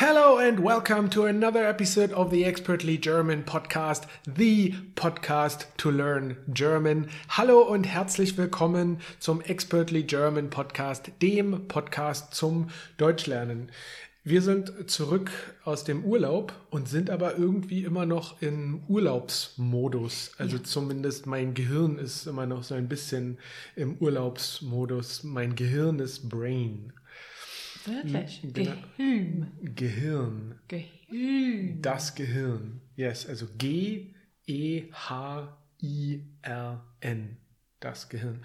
Hello and welcome to another episode of the Expertly German podcast, the podcast to learn German. Hallo und herzlich willkommen zum Expertly German podcast, dem Podcast zum Deutschlernen. Wir sind zurück aus dem Urlaub und sind aber irgendwie immer noch im Urlaubsmodus. Also ja. zumindest mein Gehirn ist immer noch so ein bisschen im Urlaubsmodus. Mein Gehirn ist Brain. Wirklich? Genau. Gehirn. Gehirn. Gehirn. Das Gehirn. Yes, also G-E-H-I-R-N. Das Gehirn.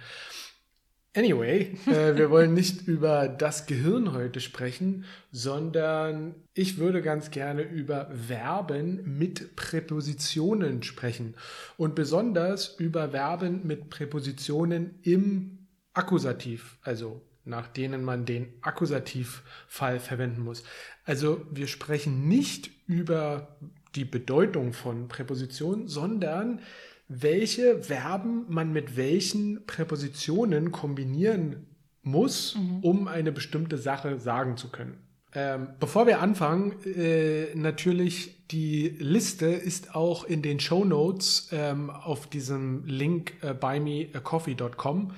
Anyway, äh, wir wollen nicht über das Gehirn heute sprechen, sondern ich würde ganz gerne über Verben mit Präpositionen sprechen und besonders über Verben mit Präpositionen im Akkusativ, also nach denen man den Akkusativfall verwenden muss. Also wir sprechen nicht über die Bedeutung von Präpositionen, sondern welche Verben man mit welchen Präpositionen kombinieren muss, mhm. um eine bestimmte Sache sagen zu können. Ähm, bevor wir anfangen, äh, natürlich die Liste ist auch in den Show Notes ähm, auf diesem Link äh, buymeacoffee.com.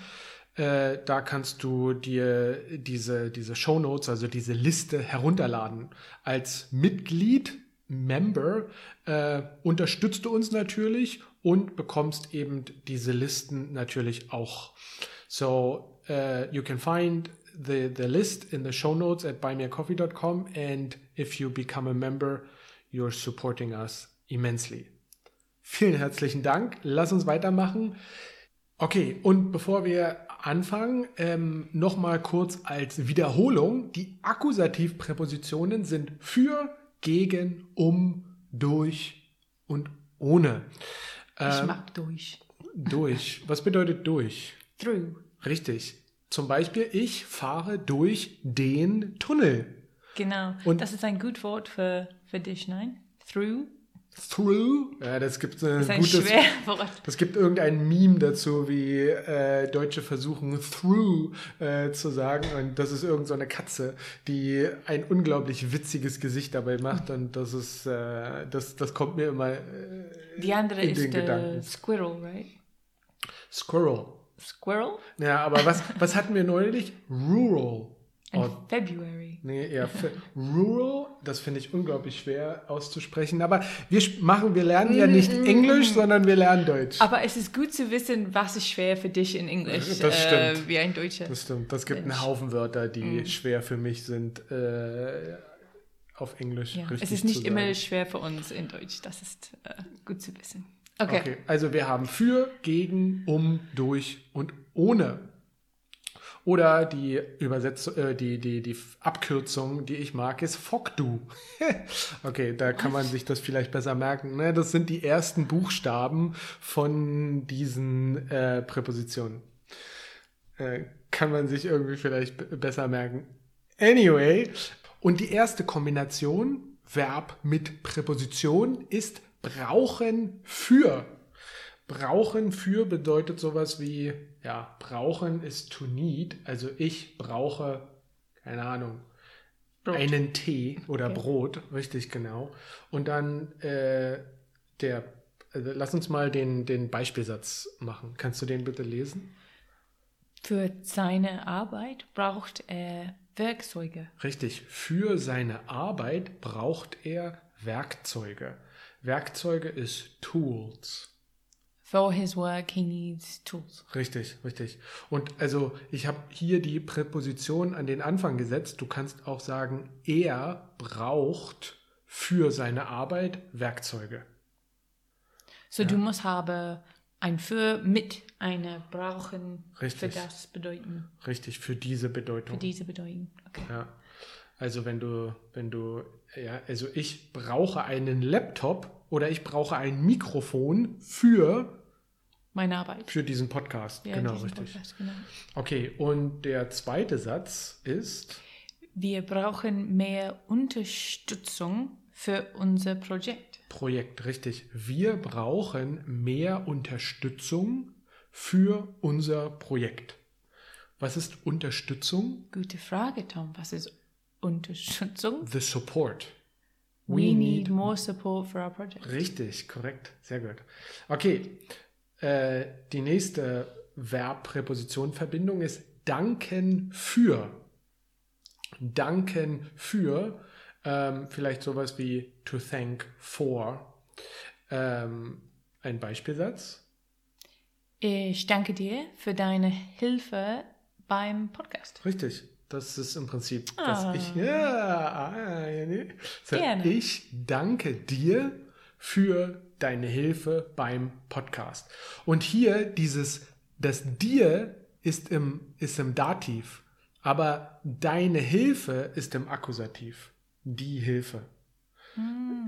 Äh, da kannst du dir diese, diese Show Notes, also diese Liste herunterladen. Als Mitglied, Member, äh, unterstützt du uns natürlich und bekommst eben diese Listen natürlich auch. So, uh, you can find the, the list in the show notes at buymeacoffee.com and if you become a member, you're supporting us immensely. Vielen herzlichen Dank. Lass uns weitermachen. Okay, und bevor wir anfangen, ähm, nochmal kurz als Wiederholung. Die Akkusativpräpositionen sind für, gegen, um, durch und ohne. Ähm, ich mag durch. Durch. Was bedeutet durch? Through. Richtig. Zum Beispiel, ich fahre durch den Tunnel. Genau. Und das ist ein gutes Wort für, für dich, nein? Through Through. Ja, das gibt ein, das ein gutes. Schwerwort. Das gibt irgendein Meme dazu, wie äh, Deutsche versuchen through äh, zu sagen und das ist irgend so eine Katze, die ein unglaublich witziges Gesicht dabei macht und das ist äh, das das kommt mir immer äh, Die andere in ist den. Squirrel, right? Squirrel. Squirrel? Ja, aber was was hatten wir neulich? Rural. Oh, February. Nee, eher Rural, das finde ich unglaublich schwer auszusprechen. Aber wir machen, wir lernen ja nicht mm, Englisch, sondern wir lernen Deutsch. Aber es ist gut zu wissen, was ist schwer für dich in Englisch, das stimmt. Äh, wie ein Deutscher. Das stimmt. Das gibt einen Haufen Wörter, die mm. schwer für mich sind. Äh, auf Englisch ja. Es ist nicht immer schwer für uns in Deutsch. Das ist äh, gut zu wissen. Okay. okay. Also wir haben für, gegen, um, durch und ohne. Oder die Übersetzung, äh, die, die, die Abkürzung, die ich mag, ist FOCDU. okay, da kann man sich das vielleicht besser merken. Ne? Das sind die ersten Buchstaben von diesen äh, Präpositionen. Äh, kann man sich irgendwie vielleicht besser merken. Anyway, und die erste Kombination, Verb mit Präposition, ist brauchen für. Brauchen für bedeutet sowas wie, ja, brauchen ist to need. Also ich brauche, keine Ahnung, Brot. einen Tee oder okay. Brot, richtig genau. Und dann äh, der, also lass uns mal den, den Beispielsatz machen. Kannst du den bitte lesen? Für seine Arbeit braucht er Werkzeuge. Richtig, für seine Arbeit braucht er Werkzeuge. Werkzeuge ist Tools. For his work he needs tools. Richtig, richtig. Und also ich habe hier die Präposition an den Anfang gesetzt. Du kannst auch sagen, er braucht für seine Arbeit Werkzeuge. So ja. du musst haben ein für mit eine brauchen Richtig. für das bedeuten. Richtig, für diese Bedeutung. Für diese Bedeutung. Okay. Ja. Also wenn du, wenn du, ja, also ich brauche einen Laptop oder ich brauche ein Mikrofon für meine Arbeit. Für diesen Podcast, ja, genau, richtig. Podcast, genau. Okay, und der zweite Satz ist? Wir brauchen mehr Unterstützung für unser Projekt. Projekt, richtig. Wir brauchen mehr Unterstützung für unser Projekt. Was ist Unterstützung? Gute Frage, Tom. Was ist Unterstützung. The support. We, need, more support for our project. Richtig, korrekt. Sehr gut. Okay. Äh, die nächste Verbpräposition-Verbindung ist danken für. Danken für. Ähm, vielleicht sowas wie to thank for. Ähm, ein Beispielsatz. Ich danke dir für deine Hilfe beim Podcast. Richtig. Das ist im Prinzip, Ah. dass ich, ja, ah. So, Gerne. ich danke dir für deine Hilfe beim Podcast. Und hier dieses, das dir ist im, ist im Dativ, aber deine Hilfe ist im Akkusativ. Die Hilfe.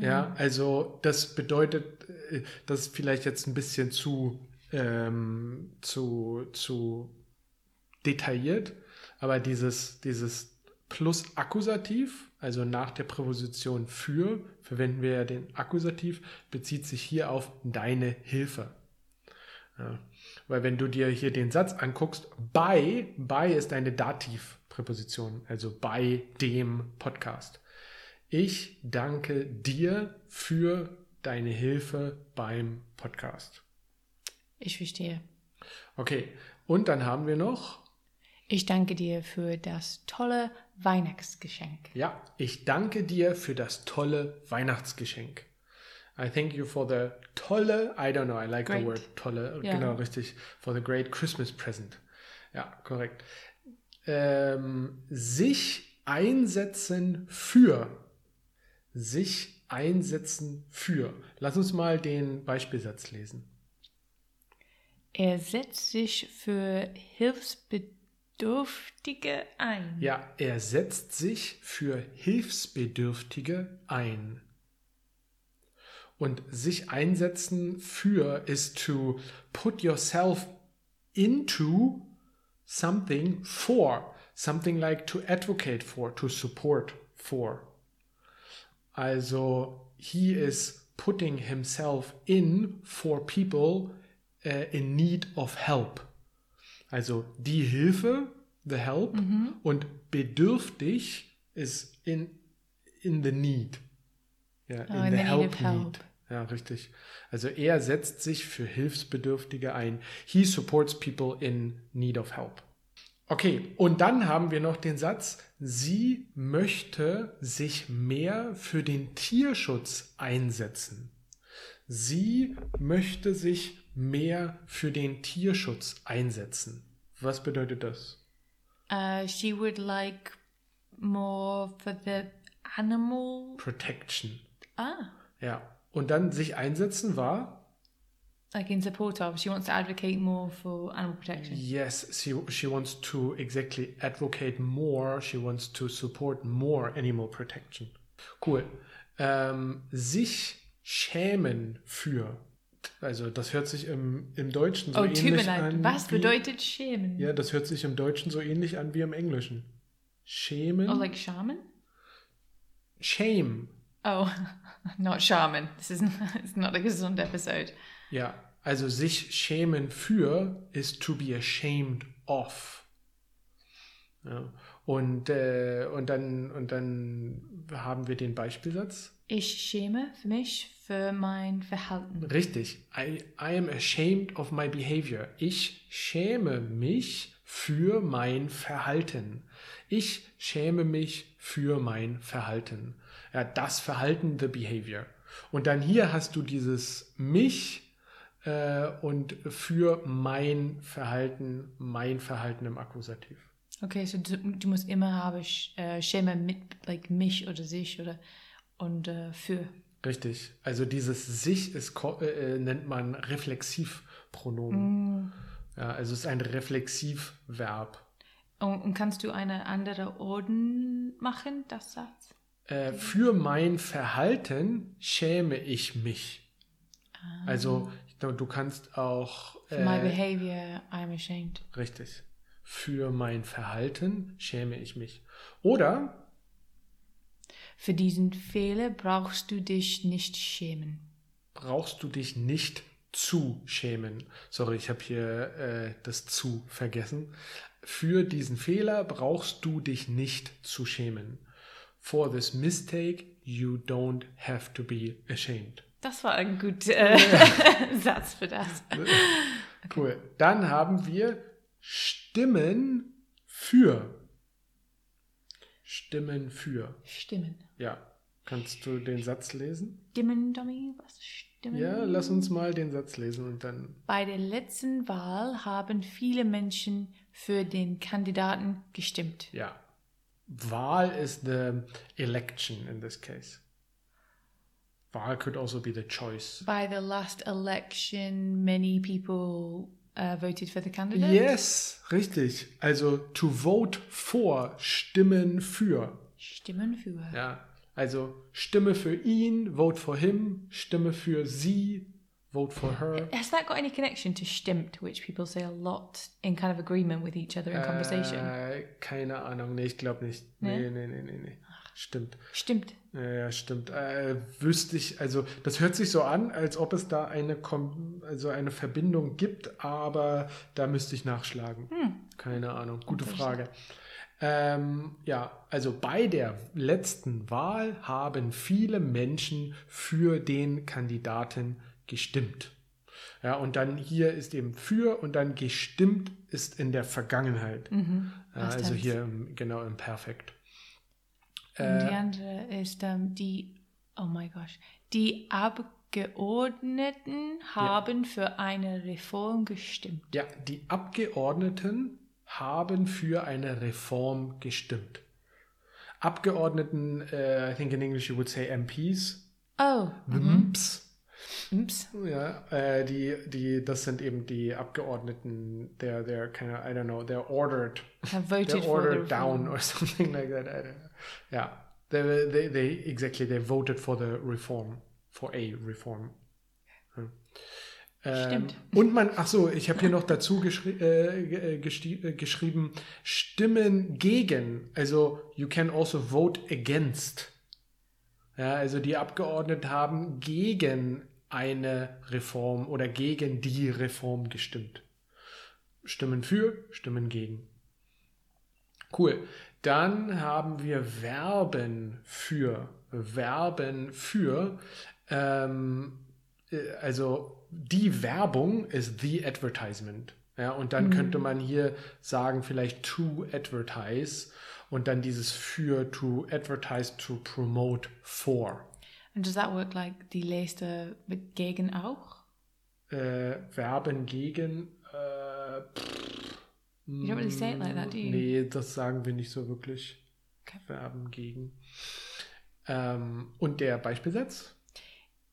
Ja, also das bedeutet, äh, das ist vielleicht jetzt ein bisschen zu, ähm, zu, zu detailliert, aber dieses, dieses plus Akkusativ, also nach der Präposition für, verwenden wir ja den Akkusativ, bezieht sich hier auf deine Hilfe. Ja. Weil wenn du dir hier den Satz anguckst, bei, bei ist eine Dativpräposition, also bei dem Podcast. Ich danke dir für deine Hilfe beim Podcast. Ich verstehe. Okay, und dann haben wir noch, Ich danke dir für das tolle Weihnachtsgeschenk. ja, ich danke dir für das tolle Weihnachtsgeschenk. I thank you for the tolle, I don't know, I like Great. the word tolle, Ja. genau richtig, for the great Christmas present. Ja, korrekt. Ähm, sich einsetzen für. Sich einsetzen für. Lass uns mal den Beispielsatz lesen. Er setzt sich für Hilfsbedürftige ein. Ja, er setzt sich für Hilfsbedürftige ein. Und sich einsetzen für ist to put yourself into something for. Something like to advocate for, to support for. Also, he is putting himself in for people uh, in need of help. Also die Hilfe, the help, und bedürftig ist in, in the need. Ja, Oh, in the need of help. Ja, richtig. Also er setzt sich für Hilfsbedürftige ein. He supports people in need of help. Okay, und dann haben wir noch den Satz, sie möchte sich mehr für den Tierschutz einsetzen. Sie möchte sich mehr für den Tierschutz einsetzen. Was bedeutet das? Uh, she would like more for the animal. Protection. Ah, Ja. Und dann sich einsetzen war, like in support of. She wants to advocate more for animal protection. yes, she, she wants to exactly advocate more, she wants to support more animal protection. Cool. Ähm, sich schämen für. Also das hört sich im, im Deutschen so oh, tut mir ähnlich leid. an. Was wie, bedeutet schämen? Ja, das hört sich im Deutschen so ähnlich an wie im Englischen. Schämen. Oh, like shaman? Shame. Oh, not shaman. This is it's not a gesund episode. Ja, also sich schämen für ist to be ashamed of. Ja. Und, äh, und, dann, und dann haben wir den Beispielsatz. Ich schäme für mich für mein Verhalten. Richtig. I, I am ashamed of my behavior. Ich schäme mich für mein Verhalten. Ich schäme mich für mein Verhalten. Ja, das Verhalten, the behavior. Und dann hier hast du dieses mich äh, und für mein Verhalten, mein Verhalten im Akkusativ. Okay, so du, du musst immer haben sch- äh, schäme mit like mich oder sich oder und äh, für. Richtig. Also dieses sich ist, ko- äh, nennt man Reflexivpronomen. Ja, also es ist ein Reflexivverb. Und, und kannst du eine andere Orden machen, das Satz? Äh, für mein Verhalten schäme ich mich. Also ich glaube, du kannst auch For my äh, behavior, I'm ashamed. richtig. Für mein Verhalten schäme ich mich. Oder Für diesen Fehler brauchst du dich nicht schämen. brauchst du dich nicht zu schämen. Sorry, ich habe hier äh, das zu vergessen. Für diesen Fehler brauchst du dich nicht zu schämen. For this mistake, you don't have to be ashamed. Das war ein guter äh, Satz für das. Cool. Dann haben wir Stimmen für. Stimmen für. Stimmen. Ja. Kannst du den Satz lesen? Stimmen, Dummy? Was? Stimmen? Ja, lass uns mal den Satz lesen und dann. Bei der letzten Wahl haben viele Menschen für den Kandidaten gestimmt. Ja. Wahl is the election in this case. Wahl could also be the choice. By the last election, many people uh, voted for the candidate. Yes, richtig. Also to vote for, stimmen für. Stimmen für. Ja, also Stimme für ihn, vote for him, Stimme für sie, vote for her. Has that got any connection to stimmt, which people say a lot in kind of agreement with each other in conversation? Äh, keine Ahnung, nee, ich glaube nicht. Nee, nee, nee, nee, nee. Stimmt. Stimmt. Ja, stimmt. Äh, wüsste ich, also das hört sich so an, als ob es da eine, Kom also eine Verbindung gibt, aber da müsste ich nachschlagen. Keine Ahnung, gute Frage. Ähm, ja, also bei der letzten Wahl haben viele Menschen für den Kandidaten gestimmt. Ja, und dann hier ist eben für und dann gestimmt ist in der Vergangenheit. Ja, Past also hier im, genau im Perfekt. Und die andere ist ähm, die, oh my gosh, die Abgeordneten haben für eine Reform gestimmt. Ja, die Abgeordneten haben für eine Reform gestimmt. Abgeordneten, äh, I think in English you would say MPs, Oh, the MPs. ups. Ja, äh, die, die, das sind eben die Abgeordneten, they're, they're kind of, I don't know, they're ordered, Have voted they're ordered down or something like that. I don't know. Yeah, they, they, they, exactly, they voted for the reform, for a reform. Ja. Ähm, Stimmt. und man, ach so, ich habe hier noch dazu geschri äh, äh, äh, geschrieben, Stimmen gegen. Also, you can also vote against. Ja, also die Abgeordneten haben gegen eine Reform oder gegen die Reform gestimmt. Stimmen für, Stimmen gegen. Cool. Dann haben wir Verben für. Verben für. Ähm, äh, also die Werbung ist the advertisement. Ja, und dann könnte man hier sagen, vielleicht to advertise und dann dieses für to advertise, to promote for. And does that work like die mit gegen auch? Äh, Verben gegen. Äh, You don't really say it like that, do you? Nee, das sagen wir nicht so wirklich. Okay. Verben gegen. Ähm, und der Beispielsatz?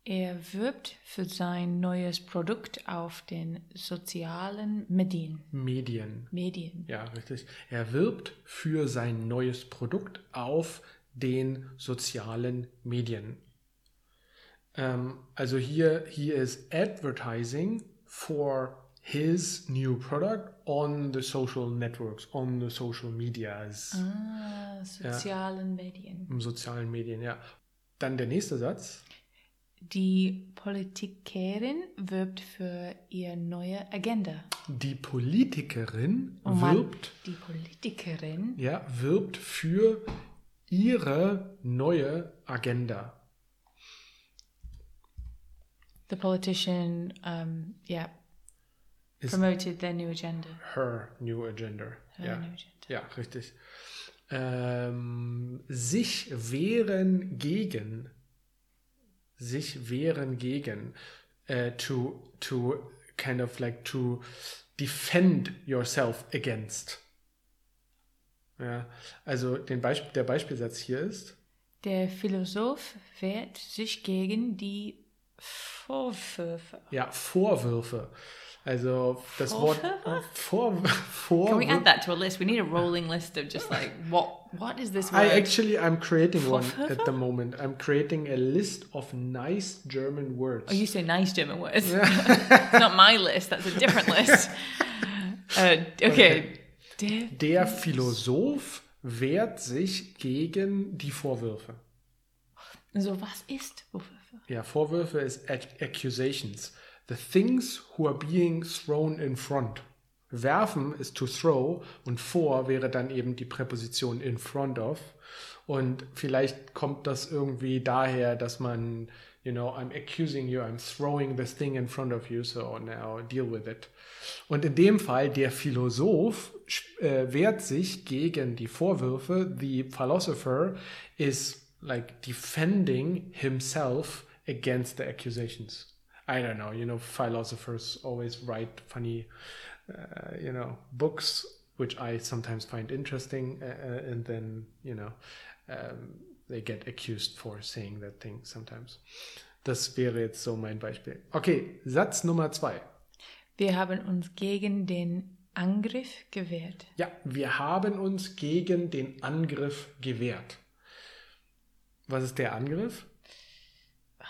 Er wirbt für sein neues Produkt auf den sozialen Medien. Medien. Medien. Ja, richtig. Er wirbt für sein neues Produkt auf den sozialen Medien. Ähm, also hier, he is advertising for his new product on the social networks, on the social medias, Ah, sozialen Medien. im sozialen Medien, ja. Dann der nächste Satz. Die Politikerin wirbt für ihre neue Agenda. Die Politikerin Oh Mann, wirbt, die Politikerin ja, wirbt für ihre neue Agenda. The politician, um, yeah, promoted their new agenda. her new agenda. Her ja. new agenda. ja, richtig. Ähm, sich wehren gegen. Sich wehren gegen. Äh, to, to kind of like to defend yourself against. Ja, also den Beisp der Beispielsatz hier ist. Der Philosoph wehrt sich gegen die Vorwürfe. Ja, Vorwürfe. Also das Wort Vor Can we add that to a list? We need a rolling list of just like what what is this I word? actually I'm creating one at the moment. I'm creating a list of nice German words. Oh, you say nice German words. It's not my list. That's a different list. Uh, okay. Der Der Philosoph wehrt sich gegen die Vorwürfe. so was ist Vorwürfe? Ja, Vorwürfe ist ac accusations. The things who are being thrown in front. Werfen ist to throw und vor wäre dann eben die Präposition in front of. Und vielleicht kommt das irgendwie daher, dass man, you know, I'm accusing you, I'm throwing this thing in front of you, so now deal with it. Und in dem Fall, der Philosoph äh, wehrt sich gegen die Vorwürfe. The philosopher is like defending himself against the accusations. I don't know, you know, philosophers always write funny, uh, you know, books, which I sometimes find interesting, uh, uh, and then, you know, um, they get accused for saying that thing sometimes. Das wäre jetzt so mein Beispiel. Okay, Satz Nummer zwei. Wir haben uns gegen den Angriff gewehrt. Ja, wir haben uns gegen den Angriff gewehrt. Was ist der Angriff?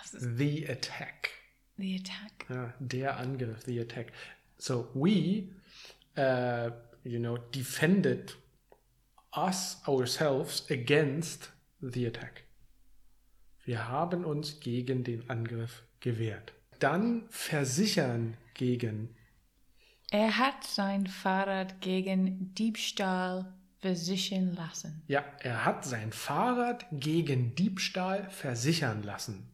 Ist The attack. The attack? Ja, der Angriff, the attack. So we, uh, you know, defended us ourselves against the attack. Wir haben uns gegen den Angriff gewehrt. Dann versichern gegen. Er hat sein Fahrrad gegen Diebstahl versichern lassen. Ja, er hat sein Fahrrad gegen Diebstahl versichern lassen.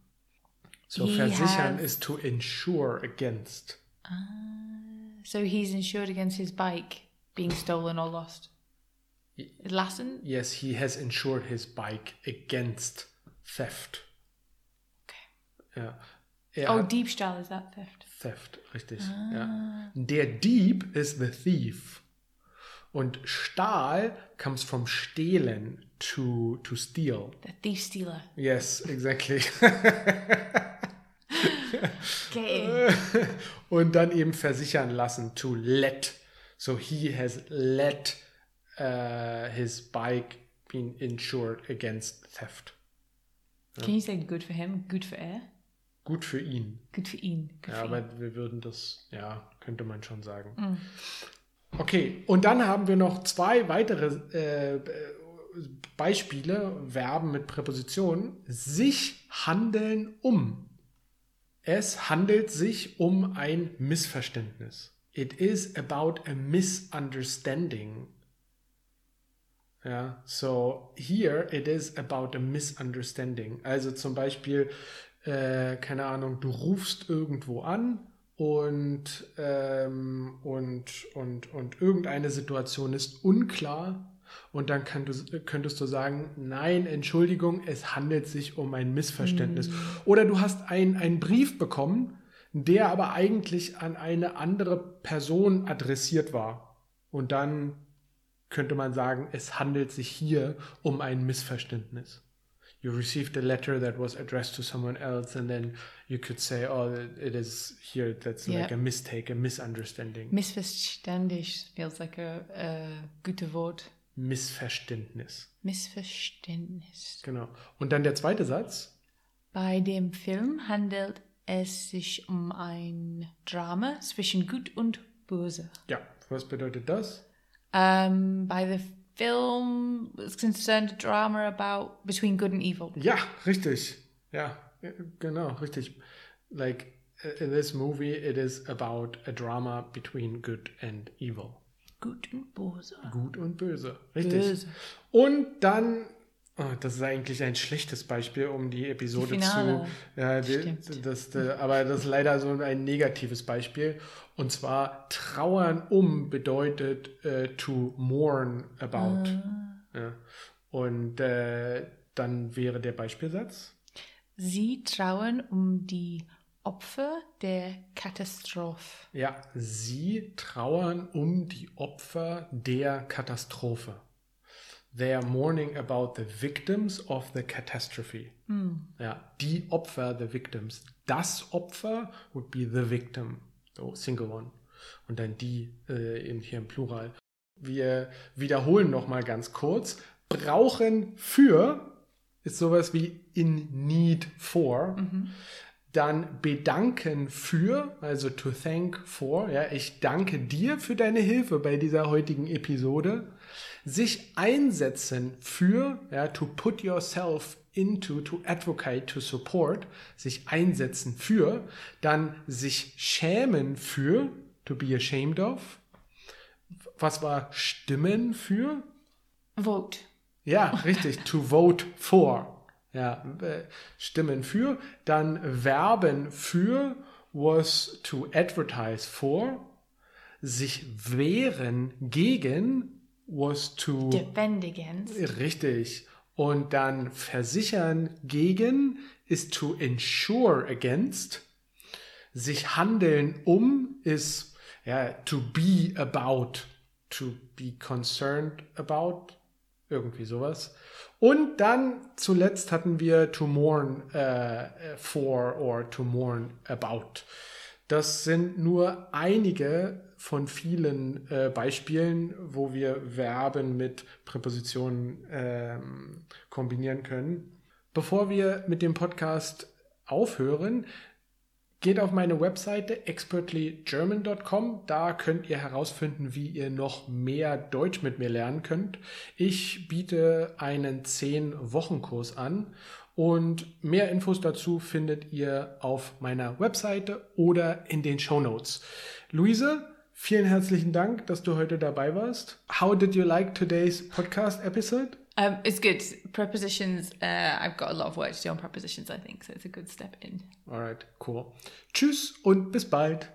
So He versichern has- ist to insure against. So he's insured against his bike being stolen or lost. Lassen? Yes, he has insured his bike against theft. Okay. Ja. Er Oh, Diebstahl is that theft. Theft, richtig. Ja. Der Dieb is the thief. Und Stahl comes from stehlen, to, to steal. The thief stealer. Yes, exactly. Okay. Und dann eben versichern lassen, to let. So he has let uh, his bike being insured against theft. Can you say good for him? Good for er? Gut für ihn. Good for ihn. Good Ja, for ihn. aber wir würden das, ja, könnte man schon sagen. Okay, und dann haben wir noch zwei weitere äh, Beispiele, Verben mit Präpositionen. Sich handeln um. Es handelt sich um ein Missverständnis. It is about a misunderstanding. Ja, so here it is about a misunderstanding. Also zum Beispiel, äh, keine Ahnung, du rufst irgendwo an und, ähm, und, und, und irgendeine Situation ist unklar und dann du, könntest du sagen, nein, Entschuldigung, es handelt sich um ein Missverständnis. Oder du hast ein- einen Brief bekommen, der aber eigentlich an eine andere Person adressiert war. Und dann könnte man sagen, es handelt sich hier um ein Missverständnis. You received a letter that was addressed to someone else, and then you could say, oh, it is here, that's like Yeah. a mistake, a misunderstanding. Missverständnis feels like a, a gute Wort. Missverständnis. Missverständnis. Genau. Und dann der zweite Satz. Bei dem Film handelt es sich um ein Drama zwischen Gut und Böse. Ja, was bedeutet das? Um, by the film, it's concerned a drama about between good and evil. Ja, richtig. Ja, genau, richtig. Like in this movie, it is about a drama between good and evil. Gut und Böse. Gut und böse. Richtig. Böse. Und dann, das ist eigentlich ein schlechtes Beispiel, um die Episode Die zu. Ja, die, Stimmt. das, äh, aber das ist leider so ein negatives Beispiel. Und zwar trauern um bedeutet äh, to mourn about. Ja. Und äh, dann wäre der Beispielsatz. Sie trauen um die Opfer der Katastrophe. Ja, sie trauern um die Opfer der Katastrophe. They are mourning about the victims of the catastrophe. Ja, die Opfer, the victims. Das Opfer would be the victim, so single one. Und dann die äh, in, hier im Plural. Wir wiederholen noch mal ganz kurz. Brauchen für ist sowas wie in need for. Dann bedanken für, also to thank for, ja, ich danke dir für deine Hilfe bei dieser heutigen Episode. Sich einsetzen für, ja, to put yourself into, to advocate, to support, sich einsetzen für, dann sich schämen für, to be ashamed of. Was war stimmen für? Vote. Ja, richtig. to vote for. Ja, äh, stimmen für. Dann Verben für was to advertise for. Sich wehren gegen was to. Defend against. Richtig. Und dann versichern gegen ist to insure against. Sich handeln um ist ja, to be about, to be concerned about, irgendwie sowas. Und dann zuletzt hatten wir to mourn äh, for or to mourn about. Das sind nur einige von vielen äh, Beispielen, wo wir Verben mit Präpositionen ähm, kombinieren können. Bevor wir mit dem Podcast aufhören, Geht auf meine Webseite expertlygerman.com. Da könnt ihr herausfinden, wie ihr noch mehr Deutsch mit mir lernen könnt. Ich biete einen 10-Wochen-Kurs an und mehr Infos dazu findet ihr auf meiner Webseite oder in den Show Notes. Luise, vielen herzlichen Dank, dass du heute dabei warst. How did you like today's podcast episode? Um, it's good. Prepositions, uh, I've got a lot of work to do on prepositions, I think, so it's a good step in. Alright, cool. Tschüss und bis bald.